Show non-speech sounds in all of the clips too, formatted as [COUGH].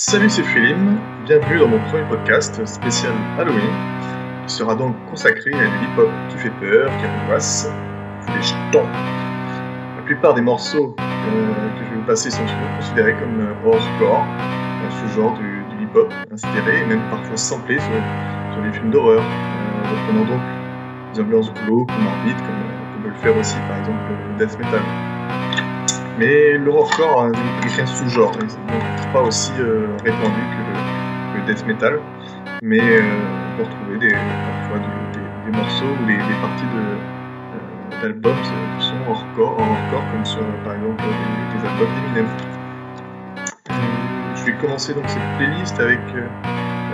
Salut, c'est Philippe. Bienvenue dans mon premier podcast spécial Halloween, qui sera donc consacré à du hip-hop qui fait peur, qui angoisse, qui les jetons. La plupart des morceaux euh, que je vais vous passer sont considérés comme euh, horrorcore, euh, sous-genre du, du hip-hop, inspiré et même parfois samplé sur, sur des films d'horreur, euh, reprenant donc des ambiances glauques comme, euh, comme peut le faire aussi par exemple le death metal. Mais l'horrorcore a un sous-genre, il n'est pas aussi euh, répandu que le, death metal, mais euh, on peut retrouver des, parfois des, morceaux ou des, parties de, euh, d'albums euh, qui sont horrorcore, horrorcore comme sur euh, par exemple des, albums d'Eminem. Euh, je vais commencer donc cette playlist avec euh,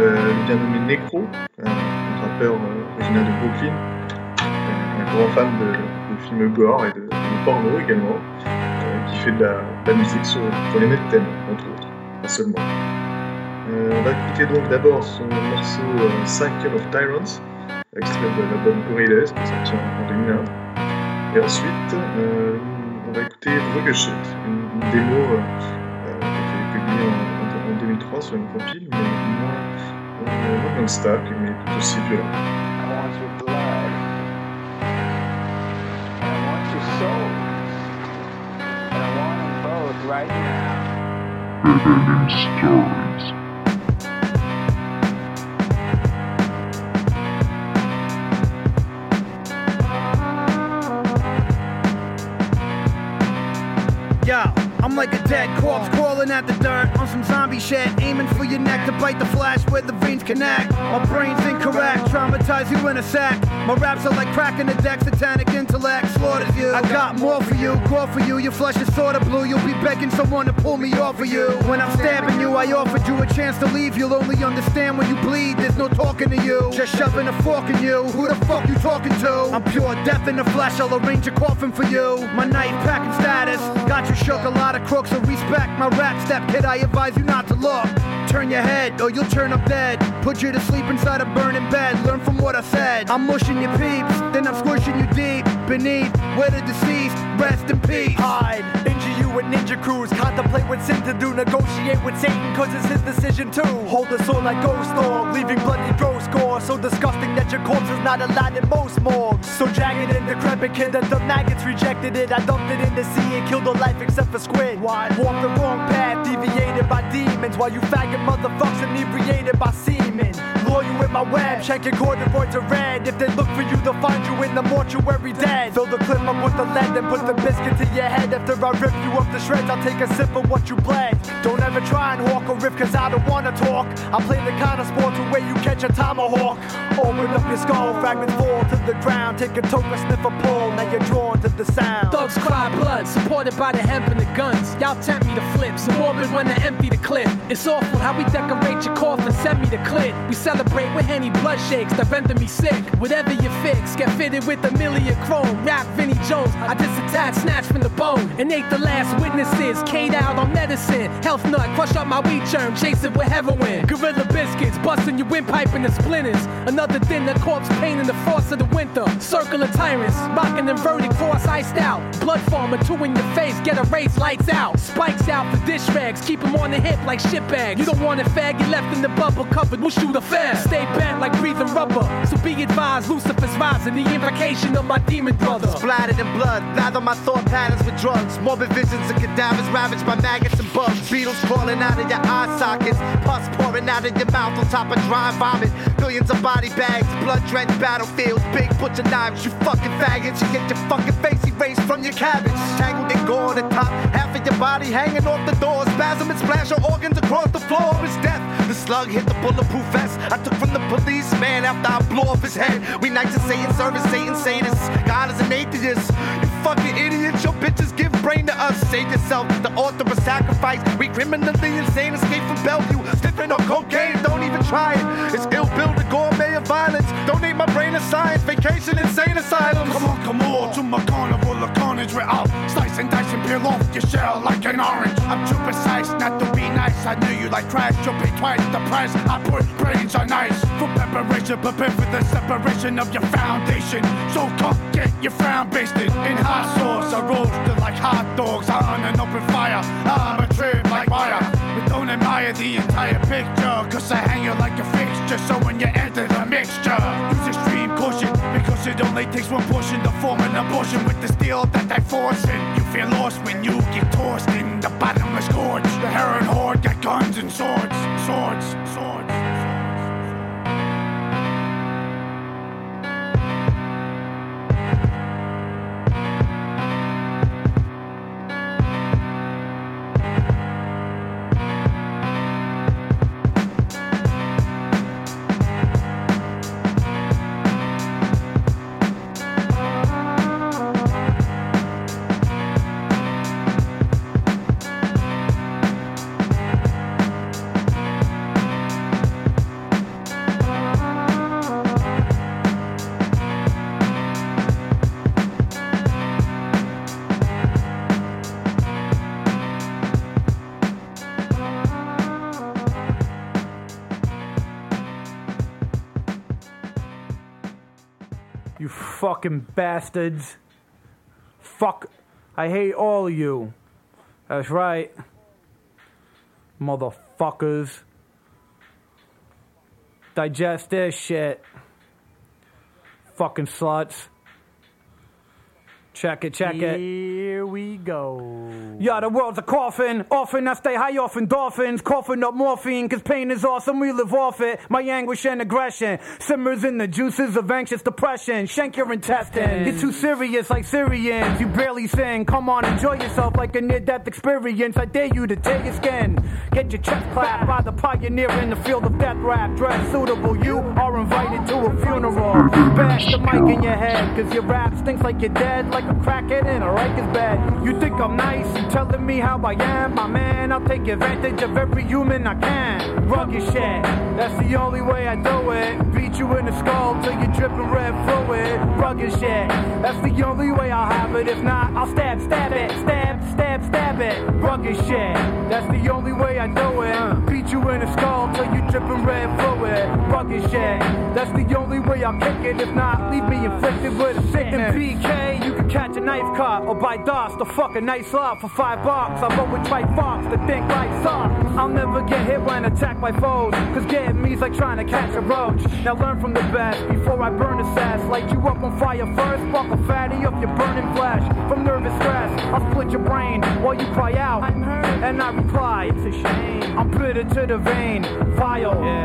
euh, le bien nommé Necro, un, un rappeur euh, originaire de Brooklyn, euh, un grand fan de, films gore et de, de porno également. euh, fait de la, de la musique sur, sur les mêmes thèmes, entre autres, pas seulement. Euh, on va écouter donc d'abord son morceau euh, Cycle of Tyrants, extrait de l'album Gorillaz, qui est sorti en, en 2001. Et ensuite, euh, on va écouter Rugeshit, une, une démo qui a été publiée en, en- en 2003 sur une compile, mais moins, moins gangsta, mais tout aussi violent. I want your blood. I want your soul. And I want them both right now. Yo, I'm like a dead corpse crawling at the dirt on some zombie shit, aiming for your neck to bite the flesh where the veins connect. My brain's incorrect, traumatize you in a sec. My raps are like cracking the deck, satanic intellect slaughters you. I got more for you, core for you. Your flesh is sorta blue. You'll be begging someone to pull me off of you. When I'm stabbing you, I offered you a chance to leave. You'll only understand when you bleed. There's no talking to you, just shoving a fork in you. Who the fuck you talking to? I'm pure death in the flesh. I'll arrange a coffin for you. My knife packing status got you shook. A lot of crooks, so respect my rap step, kid. I advise you not to look. Turn your head, or you'll turn up dead. Put you to sleep inside a burning bed. Learn from what I said. I'm mushing your peeps, then I'm squishing you deep beneath where the deceased rest in peace. hide. With ninja crews. Contemplate what sin to do. Negotiate with Satan, cause it's his decision too. Hold the sword like ghost dog, leaving bloody gross gore. So disgusting that your corpse is not allowed in most morgues. So jagged and decrepit kid that the maggots rejected it. I dumped it in the sea and killed all life except for squid. Why? Walk the wrong path, deviated by demons. While you faggot motherfuckers inebriated by semen. You with my web, check your corduroys are red. If they look for you, they'll find you in the mortuary dead. Fill the clip up with the lead and put the biscuit to your head. After I rip you up to shreds, I'll take a sip of what you bled. Don't ever try and walk or riff, cause I don't wanna talk. I play the kind of sport to where you catch a tomahawk. Open up your skull, fragments fall to the ground. Take a toke, a sniff a pull, now you're drawn to the sound. Thugs cry blood, supported by the hemp and the guns. Y'all tempt me to flip, so when I empty the clip. It's awful how we decorate your coffin, send me the clip. We celebrate with Henny blood shakes that render me sick. Whatever you fix, get fitted with a million chrome. Rap Vinnie Jones, I disattach, snatch from the bone. And ate the last witnesses, K'd out on medicine. Health nut, crush up my weed germ, chase it with heroin. Gorilla biscuits, busting your windpipe into splinters. Another dinner, corpse pain in the frost of the winter. Circle of tyrants, rocking inverted cross iced out. Blood farmer, two in your face, get a race, lights out. Spikes out for dish rags, keep 'em on the hip like shit bags. You don't want a fag, you left in the bubble covered, we'll shoot a fag. Stay bent like breathing rubber, so be advised, Lucifer's rising, the invocation of my demon brother. Splattered in blood, lather my thought patterns with drugs. Morbid visions of cadavers ravaged by maggots and bugs. Beetles crawling out of your eye sockets. Pus pouring out of your mouth on top of dry vomit. Billions of body bags, blood drenched battlefields. Big butcher knives, you fucking faggots. You get your fucking face erased from your cabbage. Tangled in gore on the top, half of your body hanging off the door. Spasm and splash your organs across the floor. It's death. The slug hit the bulletproof vest. I took from the policeman after I blow off his head. We knights of Satan service, Satan sadists. God is an atheist. You fucking idiots, your bitches give brain to us. Save yourself, the author of sacrifice. We criminally insane, escape from Bellevue. Sniffing on cocaine, don't even try it. It's ill built, a gourmet of violence. Donate my brain to science, vacation, insane asylums. Come on, come on to my carnival of carnage where I'll slice and dice and peel off your shell like an orange. I'm too precise not to be nice. I knew you like trash. You'll pay twice the price. I put brains on ice for preparation. Prepare for the separation of your foundation. So come get your frown basted in hot sauce. I roasted like hot dogs. On an open fire. I'm a trip like wire. Don't admire the entire picture. Cause I hang you like a fixture. So when you enter the mixture, use extreme caution. Because it only takes one portion to form an abortion with the steel that I force in. You feel lost when you get tossed in the bottomless gorge. The heron horde got guns and swords, swords, swords. Fucking bastards. Fuck. I hate all of you. That's right. Motherfuckers. Digest this shit. Fucking sluts. Check it, check it. Here we go. Yeah, the world's a coffin. Often I stay high off endorphins. Coughing up morphine, cause pain is awesome. We live off it. My anguish and aggression simmers in the juices of anxious depression. Shank your intestines. You're too serious like Syrians. You barely sing. Come on, enjoy yourself like a near death experience. I dare you to tear your skin. Get your chest clapped by the pioneer in the field of death rap. Dress suitable. You are invited to a funeral. Bash the mic in your head, cause your rap stinks like you're dead. Like a crackhead in a Rikers bed. You think I'm nice? You telling me how I am? My man, I'll take advantage of every human I can. Rugged shit, that's the only way I do it. Beat you in the skull till you're dripping red fluid. Rugged shit, that's the only way I'll have it. If not, I'll stab, stab it, stab, stab, stab it. Rugged shit, that's the only way I do it. Beat you in the skull till you're dripping red fluid. Rugged shit, that's the only way I'll kick it. If not, leave me inflicted with a sickness. In PK, you can catch a knife cut or buy dust or fuck a nice lot for five bucks. I vote with Trite Fox to think like sucks. I'll never get hit when attacked by foes. Cause getting me's like trying to catch a roach. Now learn from the best before I burn the sass. Light you up on fire first, fuck a fatty up your burning flesh. From nervous stress, I'll split your brain while you cry out. I'm hurt. And I reply, it's a shame. I'm bitter to the vein, vile. Like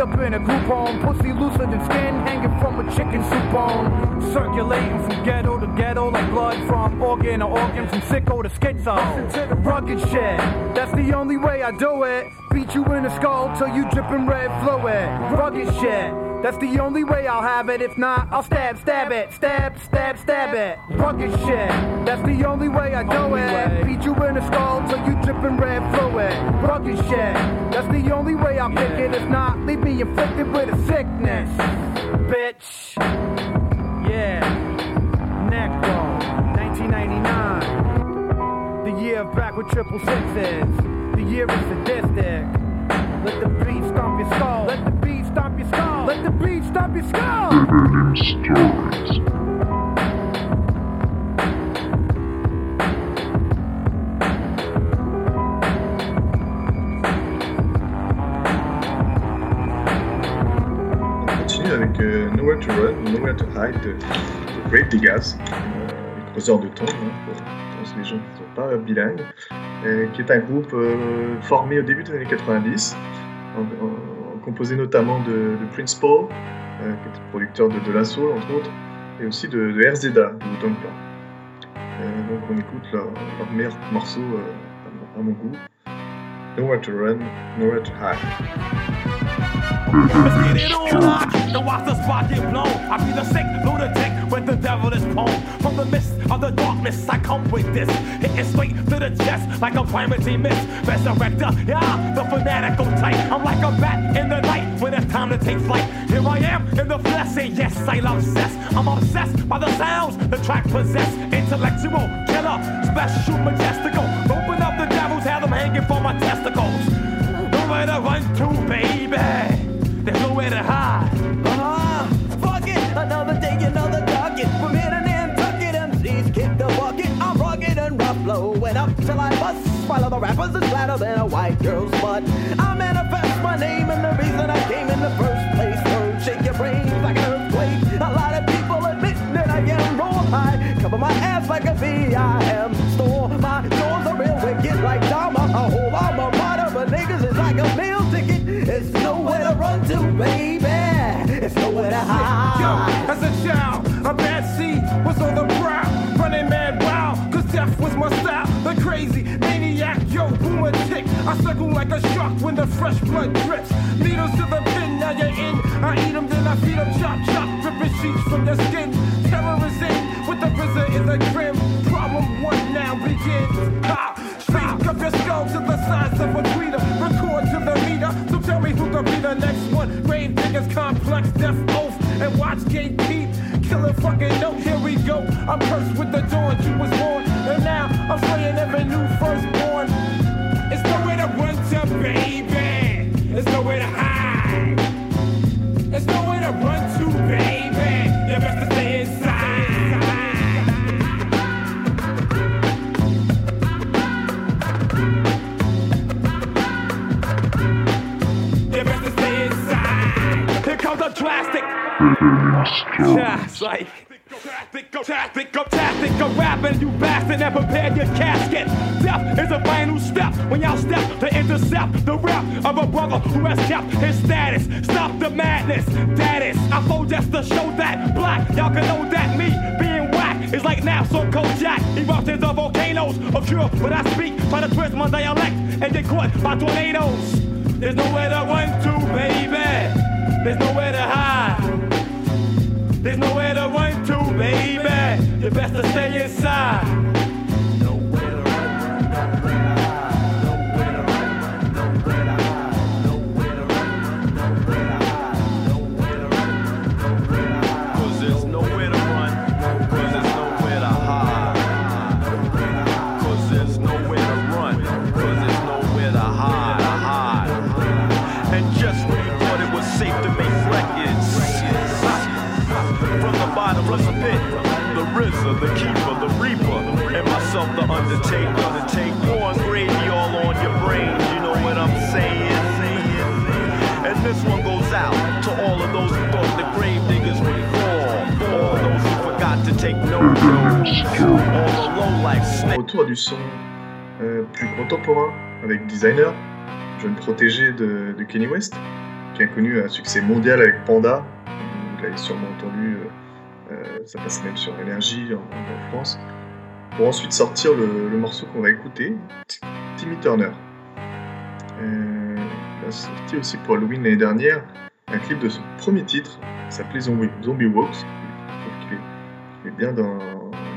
up in a group home. Pussy looser than skin, hanging from a chicken soup bone. Circulating from ghetto to ghetto like blood from organ to organ, from sicko to schizo. To the rugged shit, that's the only way I do it. Beat you in the skull till you dripping red fluid. Rugged shit. That's the only way I'll have it. If not, I'll stab, stab it, stab, stab, stab it. Rugged shit. That's the only way I do it. Beat you in the skull till you dripping red fluid. Rugged shit. That's the only way I'll kick it. If not, leave me inflicted with a sickness, bitch. Yeah. Necro, 1999. The year of back with triple sixes. The year is sadistic. Let the beat stomp your skull. Let the beat stomp your skull. Let the beat stomp your skull. On continue avec euh, Nowhere to Run, Nowhere to Hide de, de Great Diggaz, euh, les creuseurs de tombes, hein, pour, les gens qui ne sont pas bilingues, euh, qui est un groupe euh, formé au début des années 90, en- en- composé notamment de, Prince Paul, euh, qui était producteur de, de La Soul, entre autres, et aussi de, de RZA, de. Euh, donc on écoute leur, leur meilleur morceau euh, à, mon- goût, Nowhere to Run, Nowhere to Hide. And watch the spot get blown. I be the sick lunatic with the devil is poem. From the mist of the darkness, I come with this. Hitting straight to the chest like a calamity mist. Resurrector, yeah, the fanatical type. I'm like a bat in the night when it's time to take flight. Here I am in the flesh, and yes, I'm obsessed. I'm obsessed by the sounds the track possess. Intellectual, killer, special, majestical. Open up the devils, have them hanging for my testicles. Nowhere to run to, baby. Of the rappers is flatter than a white girl's butt. I manifest my name and the reason I came in the first place. Third, shake your brains like an earthquake. A lot of people admit that I am raw high. Cover my ass like a V.I.M. store. My doors are real wicked like Dharma. A whole mater, but niggas is like a meal ticket. It's nowhere to run to, baby. It's nowhere to hide. Yo, as a child, a bad seed was on the death was my style. The crazy maniac, yo, boomer tick. I circle like a shark when the fresh blood drips. Needles to the pin, now you're in. I eat them, then I feed them, chop, chop, ripping sheets from your skin. Terror is in, with the RZA in the grim. Problem one now begins. Ha! Speak up your skull to the size of a tweeter. Record to the meter. So tell me who could be the next one. Grave diggers, complex, death oath, and watch gate keep. Killer fucking note, here we go. I'm cursed with the dawn you was born. I'm slaying every new firstborn. It's nowhere to run to, baby. It's nowhere to hide. It's nowhere to run to, baby. You best to stay inside. You best to stay inside. Here comes a drastic. Yeah, it's [LAUGHS] like. Tactic of tactic of tactic rapping, you bastard, and prepare your casket. Death is a final step when y'all step to intercept the rap of a brother who has kept his status. Stop the madness, that is. I flow just to show that black. Y'all can know that me being whack is like naps on Kojak. Eruptions of volcanoes occur but I speak, by the twist my dialect and get caught by tornadoes. There's nowhere to run to, You best to stay inside. The keeper, the reaper, and myself, the undertaker, undertake on gravy all on your brain, you know what I'm saying? And this one goes out to all of those who thought the grave diggers would fall. All those who forgot to take notes. All the low life snakes. Retour du son euh, plus contemporain avec Designer, jeune protégé de, de Kenny West, qui a connu un succès mondial avec Panda. Vous l'avez sûrement entendu, euh, ça passe même sur Énergie en, France. Pour ensuite sortir le, morceau qu'on va écouter, Timmy Turner. Euh, il a sorti aussi pour Halloween l'année dernière un clip de son premier titre, qui s'appelait Zombie, Zombie Walks. Trouve qu'il est, bien dans,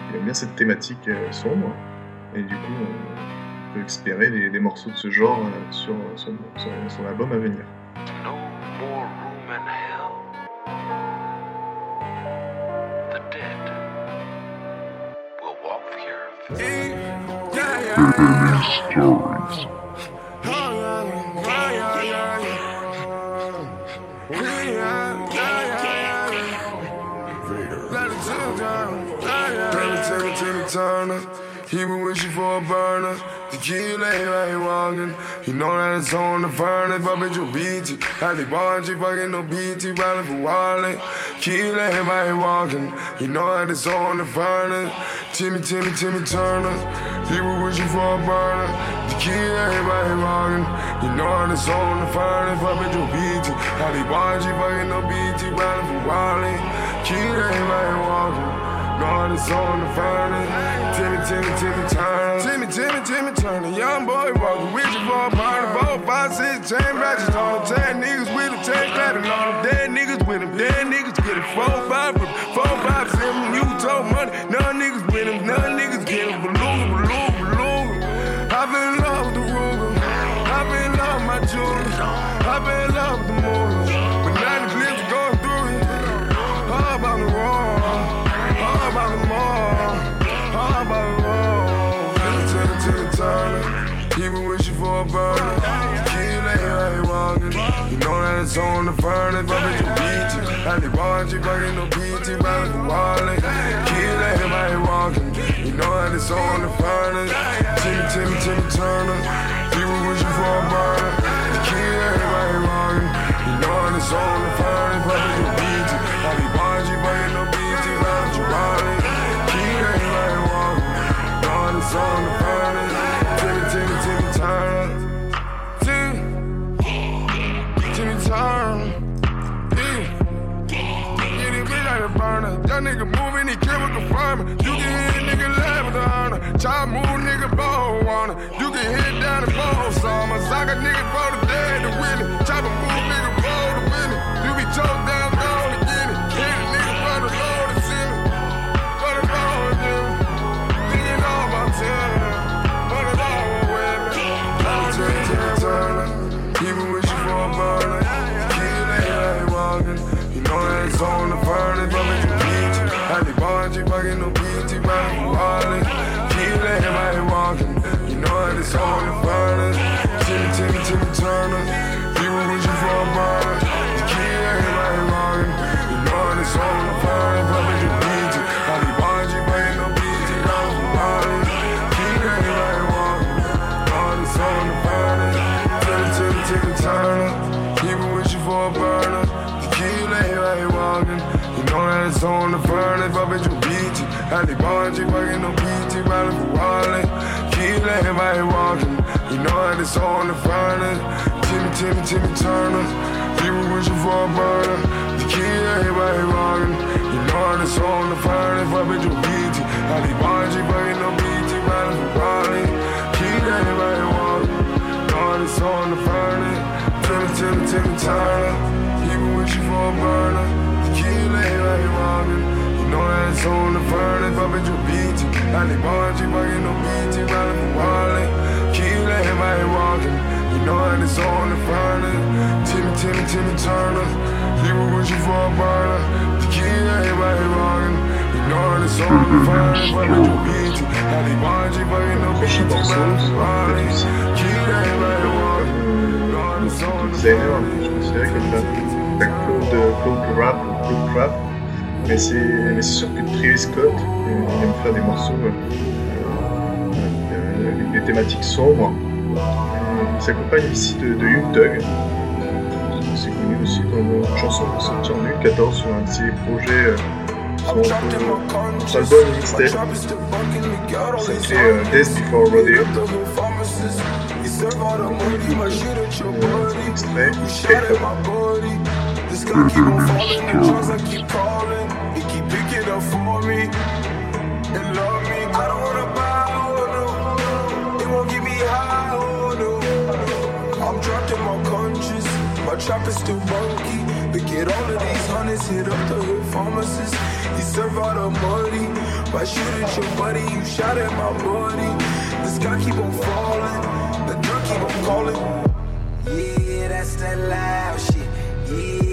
il aime bien cette thématique euh, sombre. Et du coup, on peut espérer des, morceaux de ce genre euh, sur son album à venir. Earth. Turner. He been wishing for a burner. The kid lay right walking. You know that it's on the furnace. But bitch, you beat you. Had the you fucking no BT, riding for wallet. Kid lay right walking. You know that it's on the furnace. Timmy, Timmy, Timmy Turner. Been wishing for a burner. The lay right walking. You know that it's on the furnace. But bitch, you beat you. Had the bunch, you fucking no BT, riding wallet. Kid lay right walking. God is on the furnace. Timmy, Timmy, Timmy Turner. Timmy, Timmy, Timmy Turner. Young boy walking you for a party. Four, five, six, chain ratchets on. Ten niggas with him, ten clapping on him. Dead niggas with him, dead niggas get him. Four, five, four, five, seven. You told money. None niggas with him, none niggas get him. A burner. Kid lay right walking. You know that it's on the furnace, but bitch, you beat you. And they want you fucking no PT, rather than walling. Kill everybody walking. You know that it's on the furnace. Timmy, Timmy, Timmy Turner. People wishing for a burner. Kill everybody walking. You know that it's on the furnace, but bitch, you beat you. And they want you fucking no PT, rather than walling. Kill everybody walking. You know that it's on the furnace. That nigga moving, he confirm it. You can hit nigga laugh with the honor. Chop move, nigga bone wanna. You can hit down the bone summer. I got nigga for the dead to win it. Chop they bond you, fucking no PT, riding for walling. Kill everybody walking. You know that it's on the furnace. Timmy, Timmy, Timmy Turner. People wishing for a burner. The kill everybody walking. You know that it's on the furnace, but bitch, you beat you. And they bond you, fucking no PT, riding for walling. Kill everybody walking. You know that it's on the furnace. Timmy, Timmy, Timmy Turner. People wishing for a burner. The kill everybody walking. That it's on the furnace, but bitch, you beat you. And they bond you, fucking no beat you, riding for walling. Kill everybody walking. You know that it's on the furnace. Timmy, Timmy, Timmy Turner. People wishing for a burner. The kill everybody walking. You know that it's on the furnace, but bitch, you beat you. And they bond you, fucking no you, riding for walling. Kill everybody walking. You know that it's on the Claude, Claude Rap ou Claude Rap. Mais c'est sûr que Travis Scott, il aime faire des morceaux, euh, euh, avec des thématiques sombres. Euh, Il s'accompagne ici de, de Young Thug. C'est connu aussi dans une chanson sortie en 2014 sur un projets, euh, son, album mixtape. S'appelait euh, Death Before Rodeo. Euh, extrait me and love me. I don't wanna buy, oh no. It won't get me high, oh no. I'm trapped in my conscience. My trap is still bunky. Look get all of these hundreds, hit up the hood pharmacist. He serve out the money. Why shoot at your buddy? You shot at my buddy. This guy keep on falling. The drug keep on calling. Yeah, that's that loud shit. Yeah,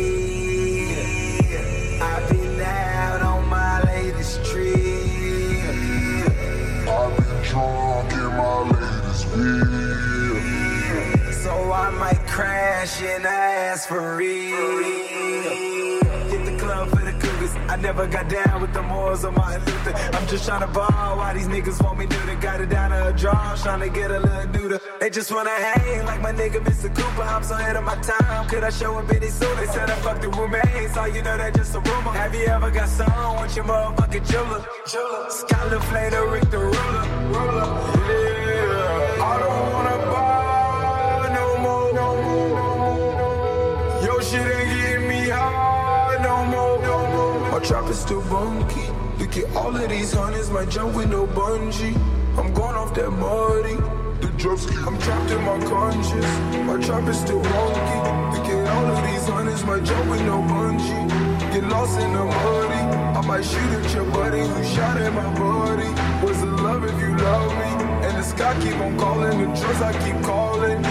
crash and ask for real. Hit the club for the cougars. I never got down with the Moors of Martin Luther. I'm just trying to ball. Why these niggas want me neuter? Got it down to a draw, trying to get a little neuter. They just wanna hang like my nigga Mr. Cooper. I'm so ahead of my time. Could I show up any sooner? They said I fucked the roommates. All you know that just a rumor. Have you ever got some with your motherfucking jeweler? Skylar Flater, Rick the ruler. Ruler. Trap is still bunky. Look at all of these hundreds, my jump with no bungee. I'm going off that muddy. The drugs I'm trapped in my conscience. My trap is still wonky. Look at all of these hundreds, my jump with no bungee. Get lost in the muddy. I might shoot at your buddy who shot at my buddy. Was it love if you love me? And the sky keep on calling, the drugs I keep calling.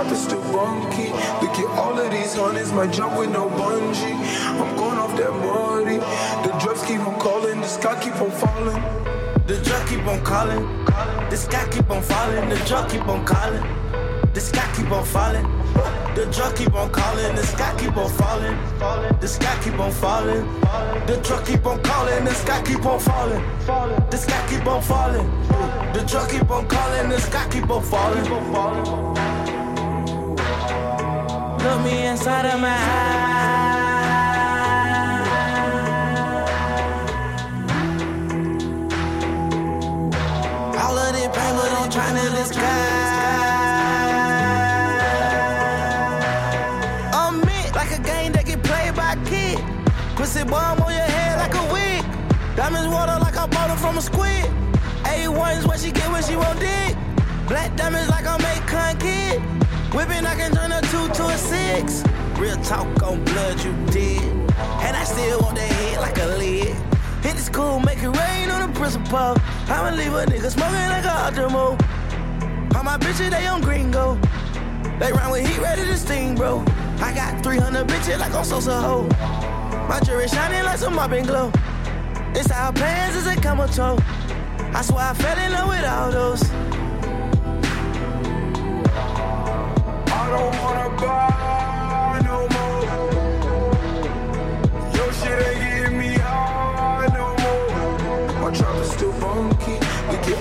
Trap is still bunky. Look at all of these hundreds, might jump with no bungee. I'm going off that money. The drugs keep on calling, the sky keep on falling. The drug keep on calling. The sky keep on falling. The drug keep on calling. The sky keep on falling. The drug keep on calling. The sky keep on falling. The sky keep on falling. The truck keep on calling. The sky keep on falling. The sky keep on falling. The truck keep on calling. The sky keep on falling. Look me inside of my eyes. All of this paper I'm trying to disguise. I'm like a game that get played by. Pussy bomb on your head like a wig. Diamonds water like I bought it from a squid. A1's what she get when she won't dig. Black diamonds like I'm a con kid. Whipping, I can turn six. Real talk on blood, you did. And I still want that head like a lid. Hit the school, make it rain on the principal. I'ma leave a nigga smoking like a Optimo. All my bitches, they on gringo. They run with heat ready to sting, bro. I got 300 bitches like on Sosa Ho. My jewelry shining like some mopping glow. It's Inside pants is a Kamato. I swear I fell in love with all those. Don't wanna buy no more. Your shit ain't me high no more. My trap is still funky.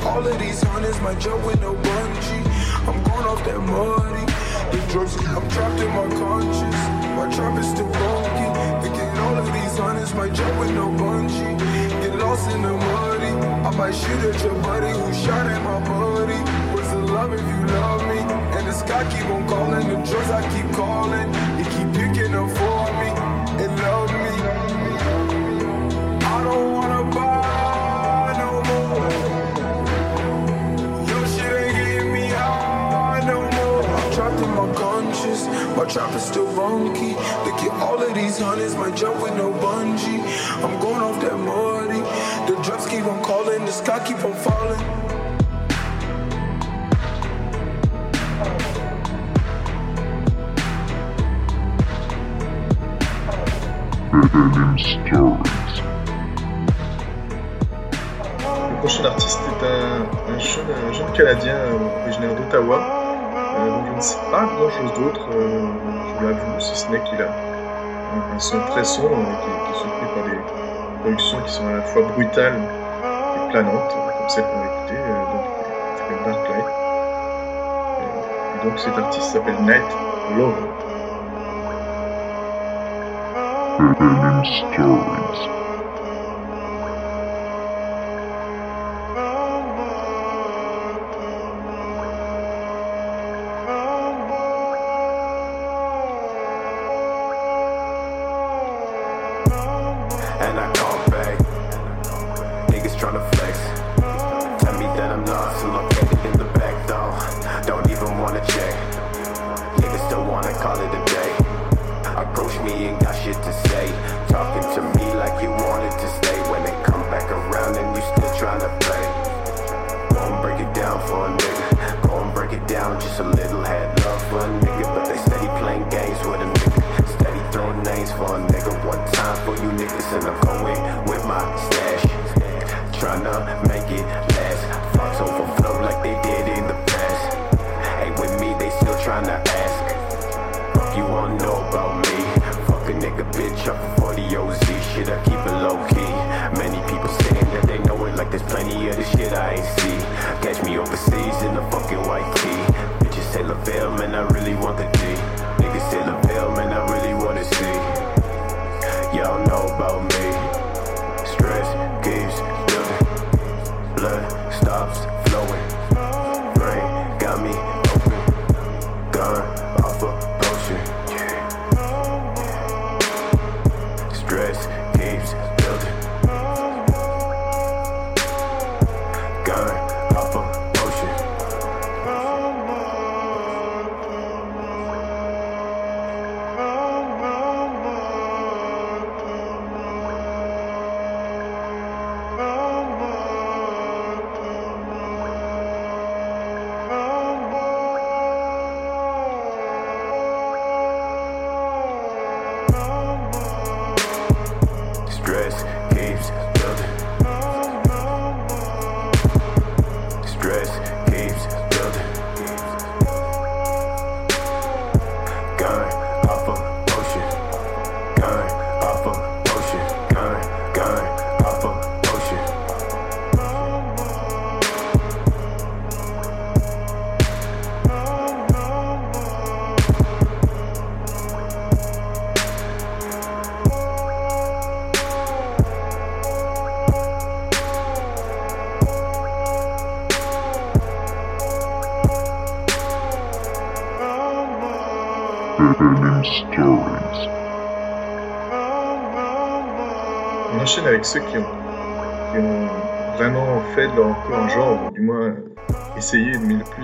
All of these my jump with no bungee. I'm going off that money. The drugs, I'm trapped in my conscience. My trap is still funky. We get all of these hundreds, my jump with no bungee. Get lost in the muddy. I might shoot at your buddy who shot at my buddy. Love if you love me? And the sky keep on calling, the drugs I keep calling. You keep picking up for me and love me. I don't wanna buy no more. Your shit ain't getting me high no more. I'm trapped in my conscience, my trap is still funky. Look at all of these hundreds, my jump with no bungee. I'm going off that muddy. The drugs keep on calling, the sky keep on falling. Le prochain artiste est un, un jeune, un jeune Canadien euh, originaire d'Ottawa, euh, je ne sais pas grand chose d'autre, euh, je l'avoue, si ce n'est qu'il a un, son très sombre euh, qui, est soutenu par des productions qui sont à la fois brutales et planantes, comme celle qu'on va écouter, euh, donc, Dark Light. Euh, donc cet artiste s'appelle Night Love. And about me?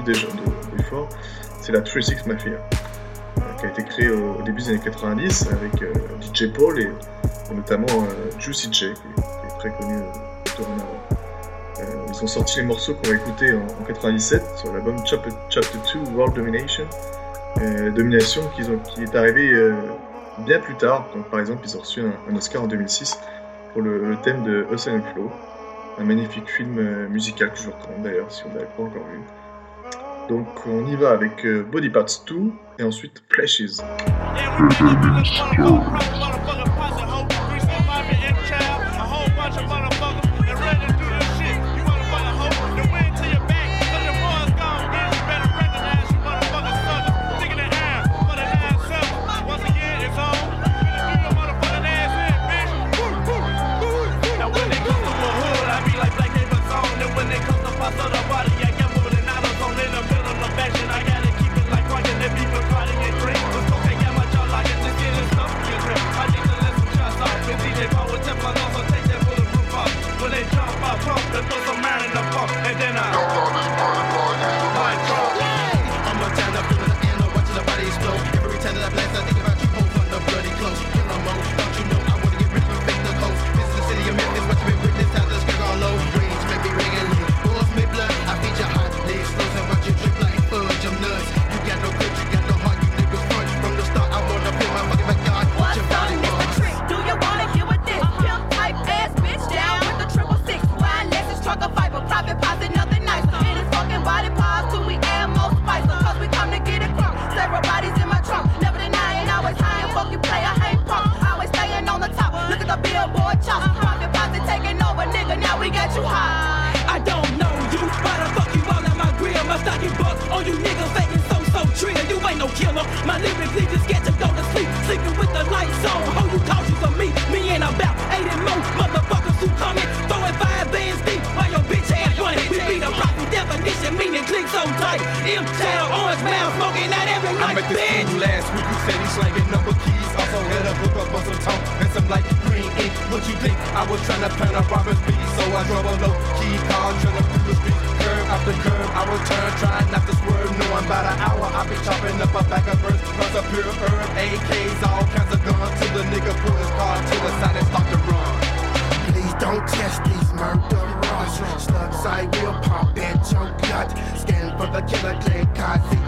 des, c'est la 36 Mafia, qui a été créée au, début des années 90 avec euh, DJ Paul et, notamment euh, Juicy J, qui, est très connu euh, ils ont sorti les morceaux qu'on va écouter en, 97 sur l'album Chapter, 2 World Domination, Domination qui, est arrivé bien plus tard. Donc, par exemple, ils ont reçu un, Oscar en 2006 pour le, thème de Ocean Flow, un magnifique film musical que je vous recommande d'ailleurs si on ne pas encore vu. Donc on y va avec Body Parts 2 et ensuite Flashes. I was trying to plan a robbery speed, so I drove a low key car, chillin' through the street. curve after curve. I return, trying not to swerve. No, I'm about an hour, I be chopping up a back of birds, plus a pure herb, AKs, all kinds of guns. Till the nigga pull his car to the side and start to run. Please don't test these murderers. Slugs, I will pop that junk nut. Scan for the killer, click, I see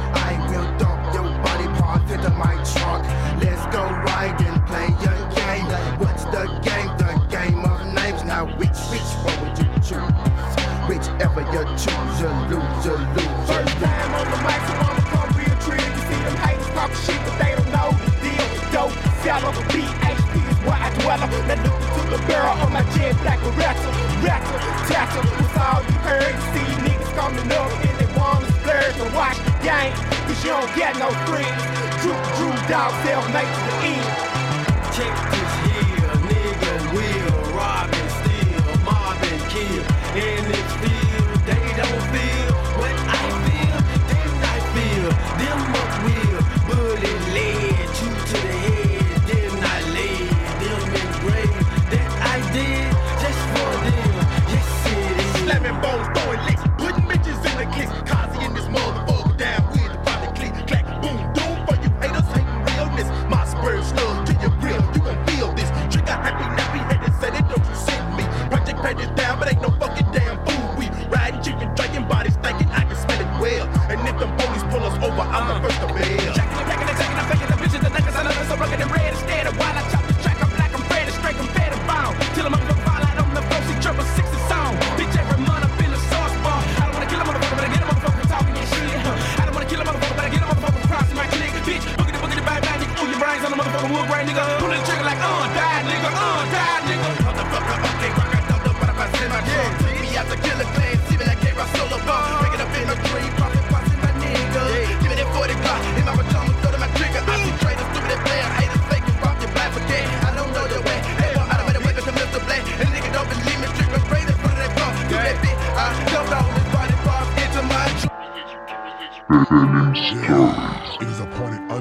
First time on the mic, so I'ma come real true. You see them haters talk shit, but they don't know the deal. Dope, seller, BHP is where I dwell. That look to the barrel on my jet black a wrestler, wrestler, tackle. That's all you heard. You see niggas coming up and they wanna splurge to watch the game. Cause you don't get no friends. True, true, dog, they'll make the end. Check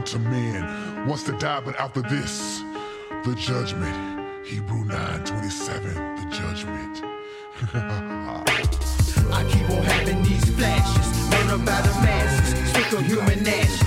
to man wants to die, but after this, the judgment. Hebrew 927, the judgment. [LAUGHS] I keep on having these flashes, murder by the masses, stick on human ashes,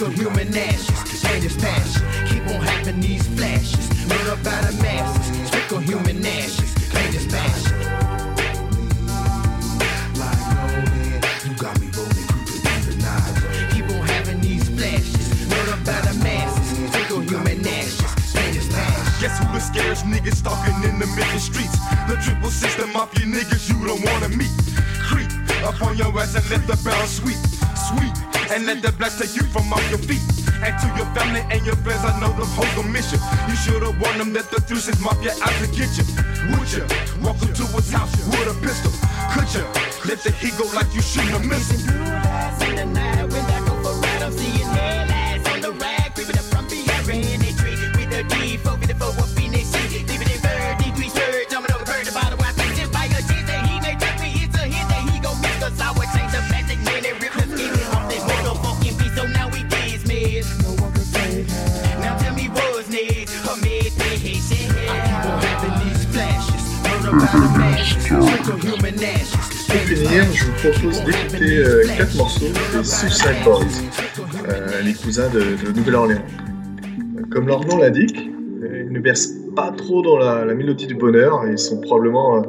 of human ashes, latest passion. Keep on having these flashes, murder by the masses, sick of human ashes, latest passion. Oh, you got me rolling, creeping in. Keep on having these flashes, the masses, human ashes, passion. Guess who the scariest niggas stalking in the Memphis streets? The triple system mafia niggas you don't wanna meet. Creep up on your ass and let the barrel sweep, and let the blast take you from off your feet. And to your family and your friends, I know the whole mission. You should've warned them that the is mafia out to get you. Would you walk up to his house with a pistol? Could you let the heat go like you shouldn't have missed Pour finir, je vous propose d'écouter euh, quatre morceaux des Suicide Boys, euh, les cousins de, Nouvelle-Orléans. Comme leur nom l'indique, ils ne versent pas trop dans la, mélodie du bonheur et ils sont probablement euh,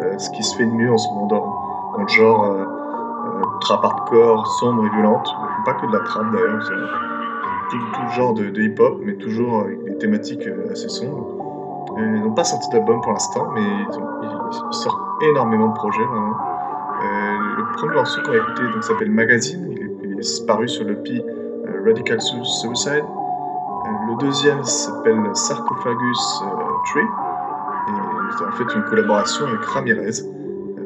euh, ce qui se fait de mieux en ce moment dans, le genre trap hardcore, sombre et violente. Pas que de la trap d'ailleurs, tout, tout le genre de, hip-hop, mais toujours avec des thématiques assez sombres. Euh, Ils n'ont pas sorti d'album pour l'instant, mais ils, ont- sortent énormément de projets vraiment. Euh, le premier morceau qu'on écouter donc, s'appelle Magazine, il est, paru sur le P euh, Radical Su- Suicide. Le deuxième s'appelle Sarcophagus Tree, et c'est en fait une collaboration avec Ramirez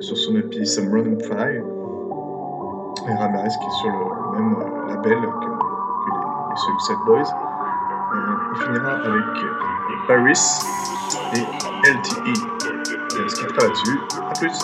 sur son EP Some Random Fire. Et Ramirez qui est sur le, même label que, les, les Suicide Boys. Il finira avec Paris et LTE. L'inscripteur là-dessus, à plus.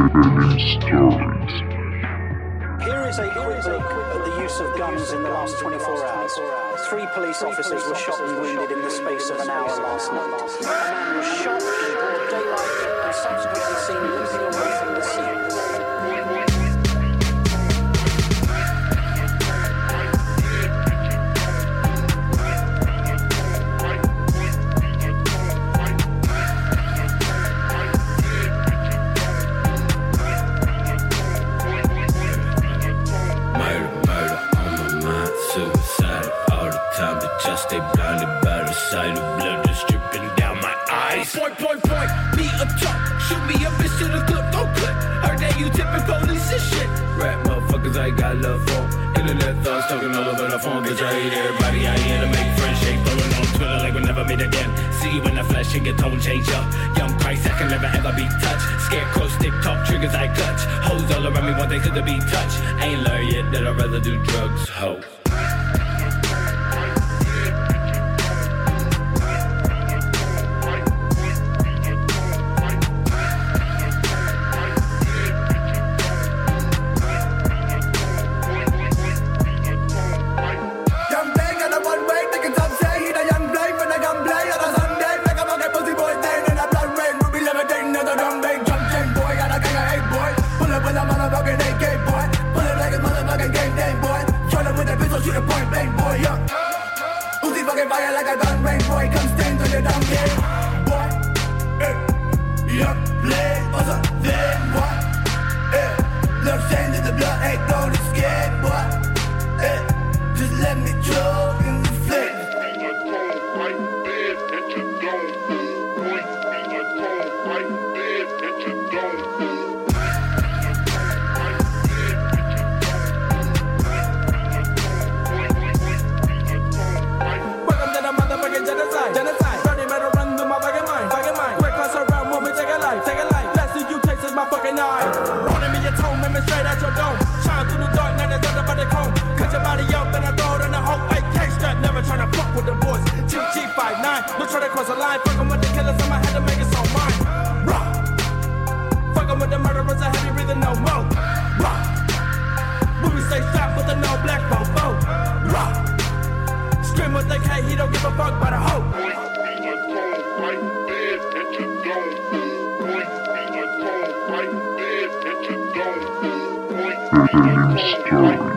Here is a quick look at the use of guns in the last 24 hours. Three police officers were shot and wounded in the space of an hour last night. A man was shot in broad daylight and subsequently seen limping away from the scene. Talking all over the phone. Bitch, I hate everybody. I here to make friends shake. Throwing on Twitter like we'll never meet again. See you in the flesh and get tone change up. Young Christ, I can never ever be touched. Scarecrow stick talk triggers I clutch. Hoes all around me want they could to be touched. Ain't learned yet that I'd rather do drugs, ho. Tell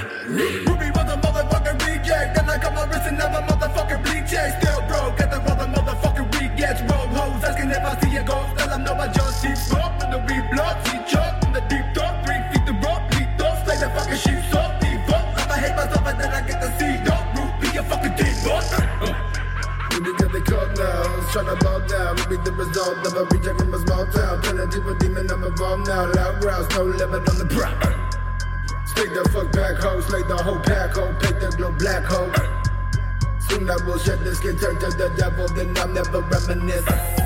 Ruby was a motherfucking reject. My wrist and motherfucking still broke. Get the other motherfucking rejects. Hoes asking if I see a ghost. No, I just see the see. In the deep three feet the the fucking sheep. So I hate myself then I get. Don't root, be a fucking. Ruby got the now, tryna. Ruby the result of a reject from a small town. Demon, I'm now. Loud growls, no limit on the prop. Stick the fuck back hoe, slay the whole pack hoe, pick the glow black hoe. Soon I will shed the skin, turn to the devil, then I'll never reminisce.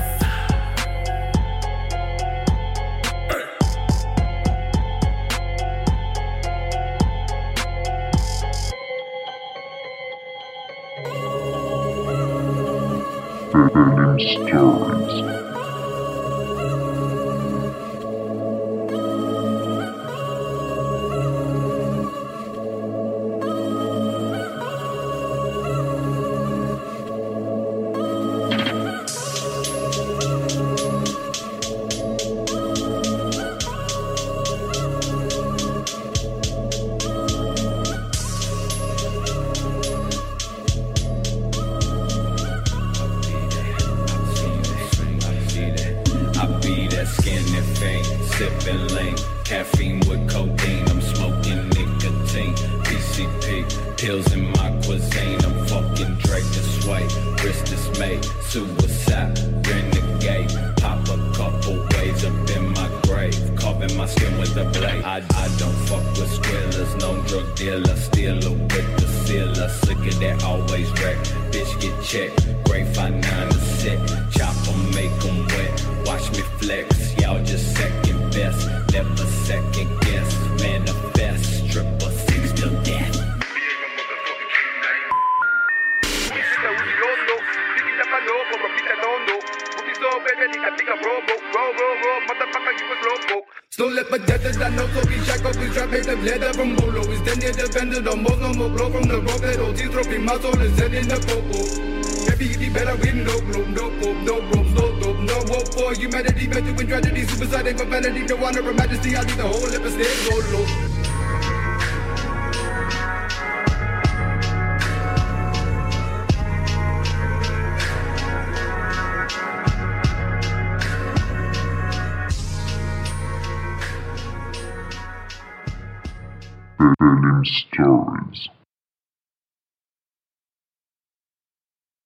Pills in my cuisine. I'm fucking Drake to sway. Wrist dismay, suicide, renegade. Pop a couple ways up in my grave. Carving my skin with a blade. I, I don't fuck with squillers, no drug dealer. Stealer with the sealer. Of that always wreck. Bitch get checked. Great find nine to set. Chop 'em, make 'em wet. Watch me flex. Y'all just second best. Never second guess. Manifest. Triple six till death. So let my death that I know so be shackled We trap made them leather from Bolo Is then they dependent on most no more blow from the rock. That OT trophy my soul is set in the popo. Maybe if you better win no gloom, no hope, no ropes, no dope, no hope for humanity to win tragedy, suicide and profanity. No honor or majesty, I need the whole lip and stay solo Stories.